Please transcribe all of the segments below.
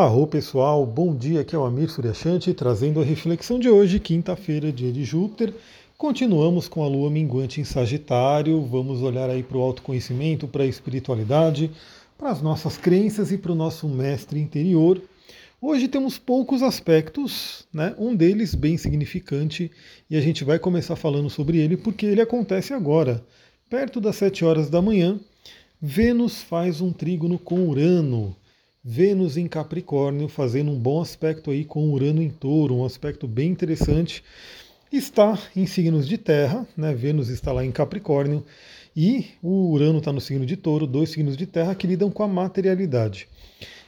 Arro pessoal, bom dia, aqui é o Amir Suryashanti trazendo a reflexão de hoje, quinta-feira, dia de Júpiter. Continuamos com a lua minguante em Sagitário, vamos olhar aí para o autoconhecimento, para a espiritualidade, para as nossas crenças e para o nosso mestre interior. Hoje temos poucos aspectos, né? um deles bem significante, e a gente vai começar falando sobre ele porque ele acontece agora, perto das 7 horas da manhã. Vênus faz um trígono com Urano. Vênus em Capricórnio, fazendo um bom aspecto aí com Urano em Touro, um aspecto bem interessante. Está em signos de terra, né? Vênus está lá em Capricórnio e o Urano está no signo de Touro, dois signos de terra que lidam com a materialidade.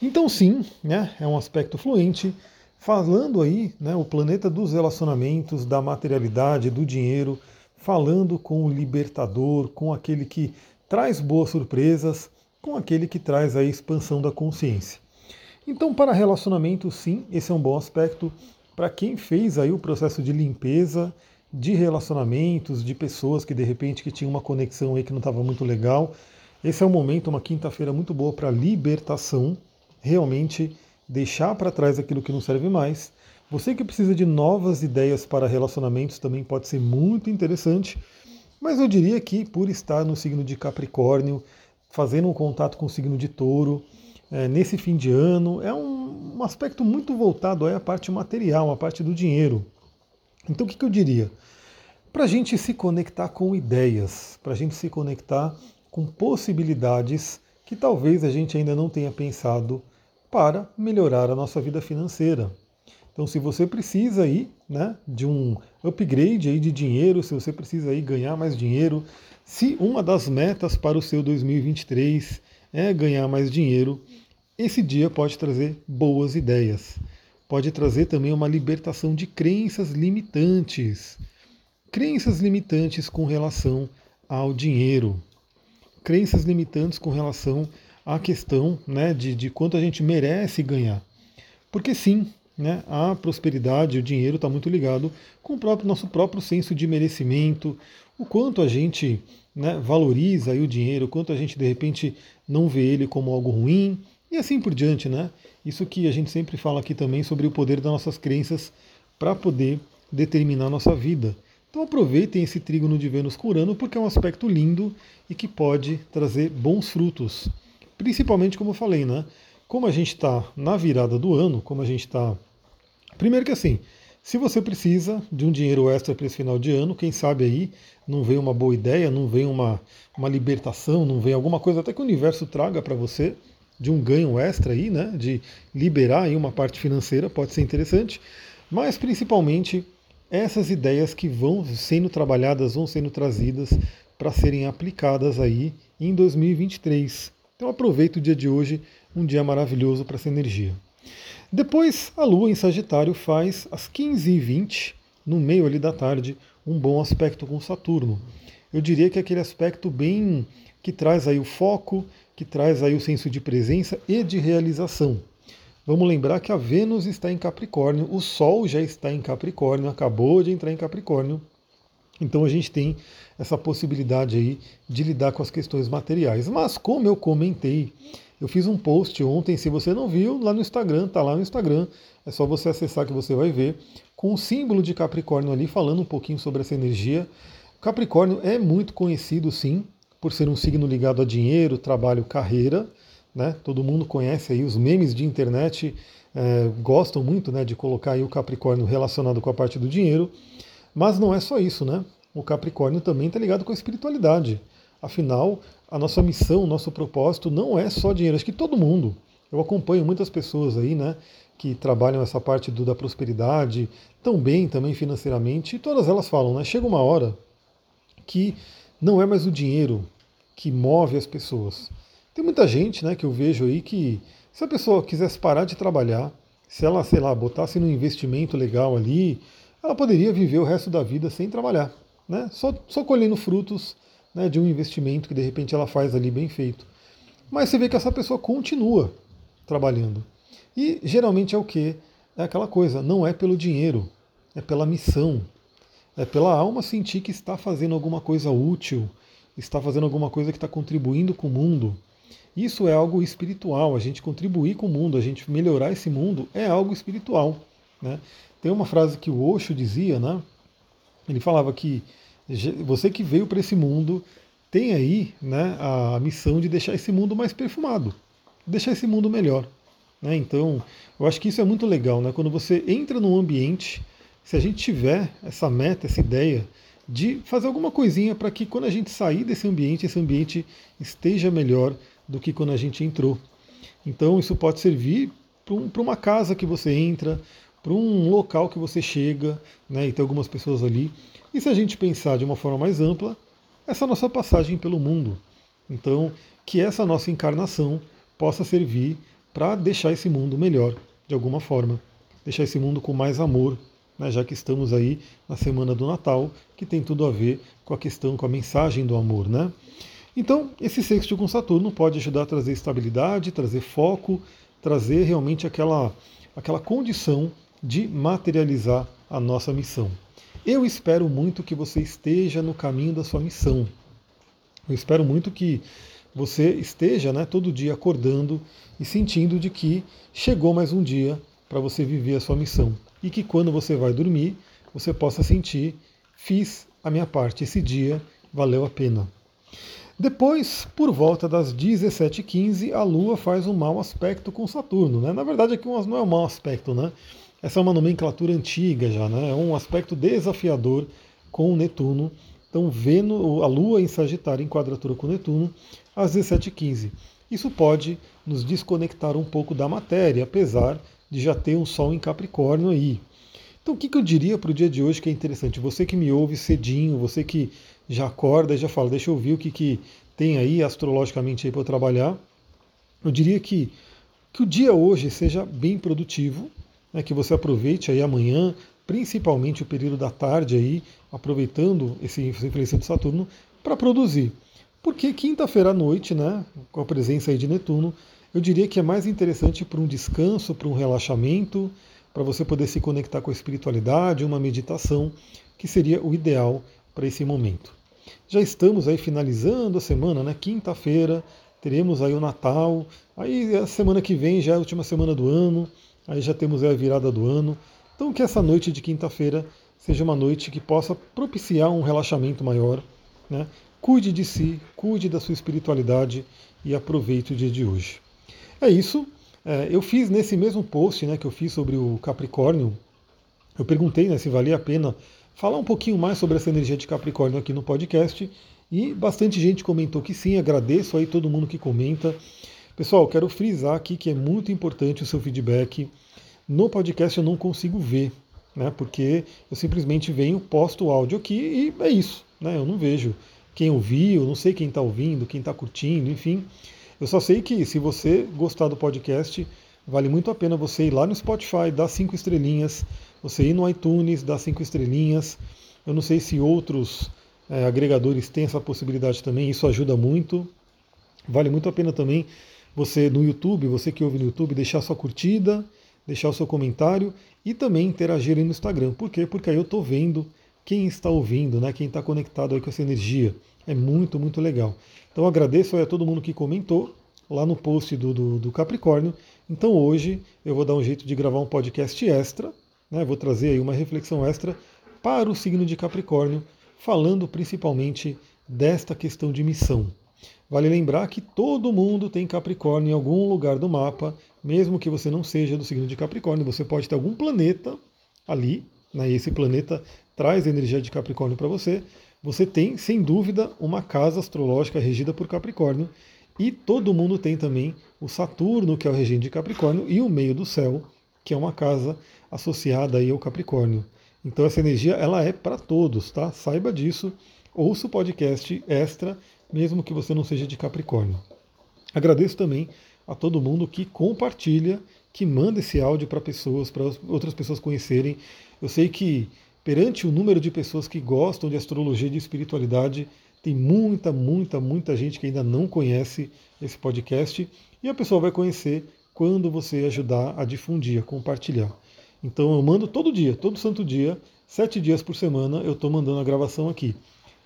Então, sim, né? É um aspecto fluente, falando aí, né? O planeta dos relacionamentos, da materialidade, do dinheiro, falando com o libertador, com aquele que traz boas surpresas com aquele que traz a expansão da consciência. Então, para relacionamento, sim, esse é um bom aspecto. Para quem fez aí o processo de limpeza de relacionamentos, de pessoas que de repente que tinham uma conexão aí que não estava muito legal, esse é um momento, uma quinta-feira muito boa para libertação, realmente deixar para trás aquilo que não serve mais. Você que precisa de novas ideias para relacionamentos também pode ser muito interessante, mas eu diria que por estar no signo de Capricórnio, fazendo um contato com o signo de touro, é, nesse fim de ano, é um, um aspecto muito voltado à parte material, à parte do dinheiro. Então o que, que eu diria? Para a gente se conectar com ideias, para a gente se conectar com possibilidades que talvez a gente ainda não tenha pensado para melhorar a nossa vida financeira. Então, se você precisa aí, né, de um upgrade aí de dinheiro, se você precisa aí ganhar mais dinheiro, se uma das metas para o seu 2023 é ganhar mais dinheiro, esse dia pode trazer boas ideias. Pode trazer também uma libertação de crenças limitantes. Crenças limitantes com relação ao dinheiro. Crenças limitantes com relação à questão né, de, de quanto a gente merece ganhar. Porque sim, né, a prosperidade, o dinheiro está muito ligado com o próprio, nosso próprio senso de merecimento, o quanto a gente né, valoriza o dinheiro, o quanto a gente de repente não vê ele como algo ruim e assim por diante, né? Isso que a gente sempre fala aqui também sobre o poder das nossas crenças para poder determinar a nossa vida. Então aproveitem esse trígono de Vênus com Urano porque é um aspecto lindo e que pode trazer bons frutos. Principalmente como eu falei, né? Como a gente está na virada do ano, como a gente está. Primeiro que assim, se você precisa de um dinheiro extra para esse final de ano, quem sabe aí não vem uma boa ideia, não vem uma, uma libertação, não vem alguma coisa até que o universo traga para você de um ganho extra aí, né? De liberar aí uma parte financeira, pode ser interessante, mas principalmente essas ideias que vão sendo trabalhadas, vão sendo trazidas para serem aplicadas aí em 2023. Então aproveita o dia de hoje, um dia maravilhoso para essa energia. Depois, a Lua em Sagitário faz às 15h20, no meio ali da tarde, um bom aspecto com Saturno. Eu diria que é aquele aspecto bem que traz aí o foco, que traz aí o senso de presença e de realização. Vamos lembrar que a Vênus está em Capricórnio, o Sol já está em Capricórnio, acabou de entrar em Capricórnio. Então a gente tem essa possibilidade aí de lidar com as questões materiais. Mas como eu comentei eu fiz um post ontem, se você não viu, lá no Instagram, tá lá no Instagram, é só você acessar que você vai ver, com o símbolo de Capricórnio ali, falando um pouquinho sobre essa energia. Capricórnio é muito conhecido, sim, por ser um signo ligado a dinheiro, trabalho, carreira. Né? Todo mundo conhece aí os memes de internet, é, gostam muito né, de colocar aí o Capricórnio relacionado com a parte do dinheiro. Mas não é só isso, né? O Capricórnio também está ligado com a espiritualidade. Afinal, a nossa missão, o nosso propósito não é só dinheiro. Acho que todo mundo, eu acompanho muitas pessoas aí, né, que trabalham essa parte do, da prosperidade, tão bem também financeiramente, e todas elas falam, né, chega uma hora que não é mais o dinheiro que move as pessoas. Tem muita gente, né, que eu vejo aí que se a pessoa quisesse parar de trabalhar, se ela, sei lá, botasse num investimento legal ali, ela poderia viver o resto da vida sem trabalhar, né? Só, só colhendo frutos né, de um investimento que de repente ela faz ali bem feito. Mas você vê que essa pessoa continua trabalhando. E geralmente é o que? É aquela coisa, não é pelo dinheiro, é pela missão, é pela alma sentir que está fazendo alguma coisa útil, está fazendo alguma coisa que está contribuindo com o mundo. Isso é algo espiritual, a gente contribuir com o mundo, a gente melhorar esse mundo é algo espiritual. Né? Tem uma frase que o Osho dizia, né? ele falava que você que veio para esse mundo tem aí né, a missão de deixar esse mundo mais perfumado, deixar esse mundo melhor. Né? Então, eu acho que isso é muito legal, né? quando você entra num ambiente, se a gente tiver essa meta, essa ideia de fazer alguma coisinha para que quando a gente sair desse ambiente, esse ambiente esteja melhor do que quando a gente entrou. Então isso pode servir para um, uma casa que você entra, para um local que você chega, né, e tem algumas pessoas ali. E se a gente pensar de uma forma mais ampla, essa nossa passagem pelo mundo. Então, que essa nossa encarnação possa servir para deixar esse mundo melhor, de alguma forma. Deixar esse mundo com mais amor, né, já que estamos aí na semana do Natal, que tem tudo a ver com a questão, com a mensagem do amor. Né? Então, esse sexto com Saturno pode ajudar a trazer estabilidade, trazer foco, trazer realmente aquela, aquela condição de materializar a nossa missão. Eu espero muito que você esteja no caminho da sua missão. Eu espero muito que você esteja né, todo dia acordando e sentindo de que chegou mais um dia para você viver a sua missão e que quando você vai dormir, você possa sentir, fiz a minha parte, esse dia valeu a pena. Depois, por volta das 17h15, a Lua faz um mau aspecto com Saturno. Né? Na verdade, aqui não é um mau aspecto, né? Essa é uma nomenclatura antiga já, né? É um aspecto desafiador com Netuno. Então, vendo a Lua em Sagitário em quadratura com Netuno às 17h15. Isso pode nos desconectar um pouco da matéria, apesar de já ter um Sol em Capricórnio aí. Então, o que, que eu diria para o dia de hoje que é interessante? Você que me ouve cedinho, você que já acorda e já fala, deixa eu ver o que, que tem aí astrologicamente aí para eu trabalhar. Eu diria que, que o dia hoje seja bem produtivo, né, que você aproveite aí amanhã, principalmente o período da tarde aí, aproveitando esse influência de Saturno para produzir. Porque quinta-feira à noite, né, com a presença aí de Netuno, eu diria que é mais interessante para um descanso, para um relaxamento, para você poder se conectar com a espiritualidade, uma meditação, que seria o ideal para esse momento. Já estamos aí finalizando a semana, né? Quinta-feira, teremos aí o Natal, aí a semana que vem já é a última semana do ano, aí já temos a virada do ano. Então que essa noite de quinta-feira seja uma noite que possa propiciar um relaxamento maior, né? Cuide de si, cuide da sua espiritualidade e aproveite o dia de hoje. É isso. É, eu fiz nesse mesmo post né, que eu fiz sobre o Capricórnio, eu perguntei né, se valia a pena falar um pouquinho mais sobre essa energia de Capricórnio aqui no podcast. E bastante gente comentou que sim, agradeço aí todo mundo que comenta. Pessoal, quero frisar aqui que é muito importante o seu feedback. No podcast eu não consigo ver, né? Porque eu simplesmente venho, posto o áudio aqui e é isso, né? Eu não vejo quem ouviu, não sei quem está ouvindo, quem está curtindo, enfim. Eu só sei que se você gostar do podcast, vale muito a pena você ir lá no Spotify, dar cinco estrelinhas, você ir no iTunes, dar cinco estrelinhas. Eu não sei se outros é, agregadores têm essa possibilidade também, isso ajuda muito. Vale muito a pena também você no YouTube, você que ouve no YouTube, deixar sua curtida, deixar o seu comentário e também interagir aí no Instagram. Por quê? Porque aí eu estou vendo quem está ouvindo, né? quem está conectado aí com essa energia. É muito, muito legal. Então agradeço a todo mundo que comentou lá no post do, do, do, Capricórnio. Então hoje eu vou dar um jeito de gravar um podcast extra, né? vou trazer aí uma reflexão extra para o signo de Capricórnio, falando principalmente desta questão de missão. Vale lembrar que todo mundo tem Capricórnio em algum lugar do mapa, mesmo que você não seja do signo de Capricórnio, você pode ter algum planeta ali, né? e esse planeta traz energia de Capricórnio para você, você tem, sem dúvida, uma casa astrológica regida por Capricórnio, e todo mundo tem também o Saturno, que é o regente de Capricórnio, e o meio do céu, que é uma casa associada aí ao Capricórnio. Então essa energia ela é para todos, tá? Saiba disso. Ouça o podcast extra, mesmo que você não seja de Capricórnio. Agradeço também a todo mundo que compartilha, que manda esse áudio para pessoas, para outras pessoas conhecerem. Eu sei que perante o número de pessoas que gostam de astrologia e de espiritualidade, tem muita, muita, muita gente que ainda não conhece esse podcast e a pessoa vai conhecer quando você ajudar a difundir, a compartilhar. Então eu mando todo dia, todo santo dia, sete dias por semana, eu estou mandando a gravação aqui.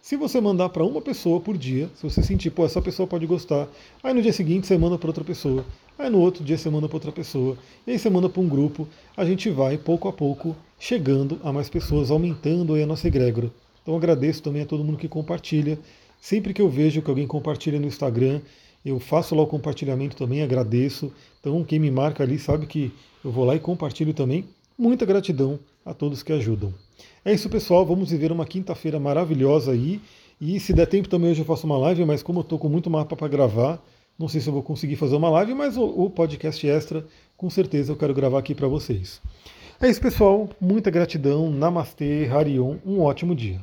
Se você mandar para uma pessoa por dia, se você sentir, pô, essa pessoa pode gostar, aí no dia seguinte você manda para outra pessoa, aí no outro dia você manda para outra pessoa, e aí você manda para um grupo, a gente vai pouco a pouco chegando a mais pessoas, aumentando aí a nossa egrégora. Então agradeço também a todo mundo que compartilha. Sempre que eu vejo que alguém compartilha no Instagram, eu faço lá o compartilhamento também, agradeço. Então quem me marca ali sabe que eu vou lá e compartilho também. Muita gratidão a todos que ajudam. É isso, pessoal. Vamos viver uma quinta-feira maravilhosa aí. E se der tempo também hoje eu faço uma live, mas como eu estou com muito mapa para gravar, não sei se eu vou conseguir fazer uma live, mas o, o podcast extra, com certeza eu quero gravar aqui para vocês. É isso, pessoal. Muita gratidão. Namastê, Harion. Um ótimo dia.